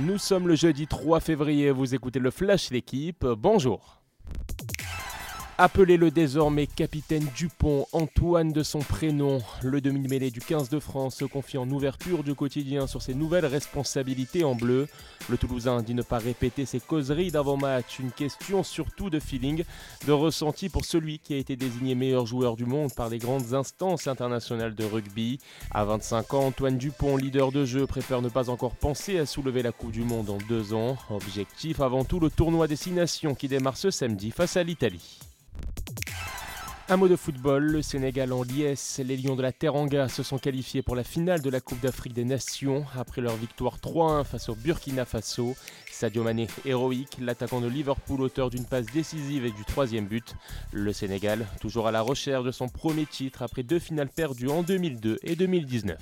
Nous sommes le jeudi 3 février, vous écoutez le Flash L'équipe, bonjour. Appelez-le désormais capitaine Dupont, Antoine de son prénom. Le demi-mêlée du 15 de France se confie en ouverture du quotidien sur ses nouvelles responsabilités en bleu. Le Toulousain dit ne pas répéter ses causeries d'avant-match. Une question surtout de feeling, de ressenti pour celui qui a été désigné meilleur joueur du monde par les grandes instances internationales de rugby. À 25 ans, Antoine Dupont, leader de jeu, préfère ne pas encore penser à soulever la Coupe du Monde en deux ans. Objectif avant tout le tournoi Destination qui démarre ce samedi face à l'Italie. Un mot de football, le Sénégal en liesse. Les Lions de la Teranga se sont qualifiés pour la finale de la Coupe d'Afrique des Nations après leur victoire 3-1 face au Burkina Faso. Sadio Mané, héroïque, l'attaquant de Liverpool, auteur d'une passe décisive et du troisième but. Le Sénégal, toujours à la recherche de son premier titre après deux finales perdues en 2002 et 2019.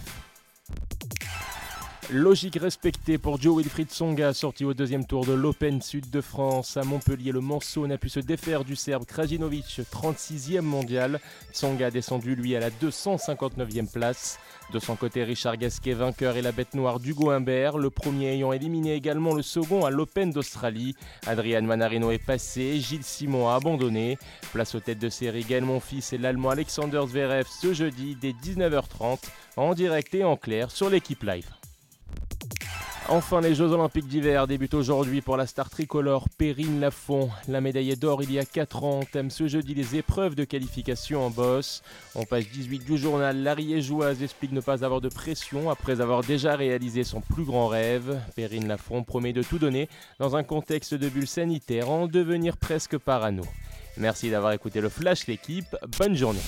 Logique respectée pour Joe Wilfried Songa, sorti au deuxième tour de l'Open Sud de France. À Montpellier, le Manceau n'a pu se défaire du Serbe Krajinovic, 36e mondial. Tsonga descendu, lui, à la 259e place. De son côté, Richard Gasquet, vainqueur, et la bête noire d'Hugo Humbert, le premier ayant éliminé également le second à l'Open d'Australie. Adrian Manarino est passé, Gilles Simon a abandonné. Place aux têtes de série Gaël Monfils et l'Allemand Alexander Zverev ce jeudi dès 19h30 en direct et en clair sur l'équipe live. Enfin, les Jeux Olympiques d'hiver débutent aujourd'hui pour la star tricolore Perrine Lafont. La médaille d'or il y a 4 ans thème ce jeudi les épreuves de qualification en bosse. En page 18 du journal, l'Ariégeoise explique ne pas avoir de pression après avoir déjà réalisé son plus grand rêve. Perrine Lafont promet de tout donner dans un contexte de bulle sanitaire en devenir presque parano. Merci d'avoir écouté le Flash l'équipe, bonne journée.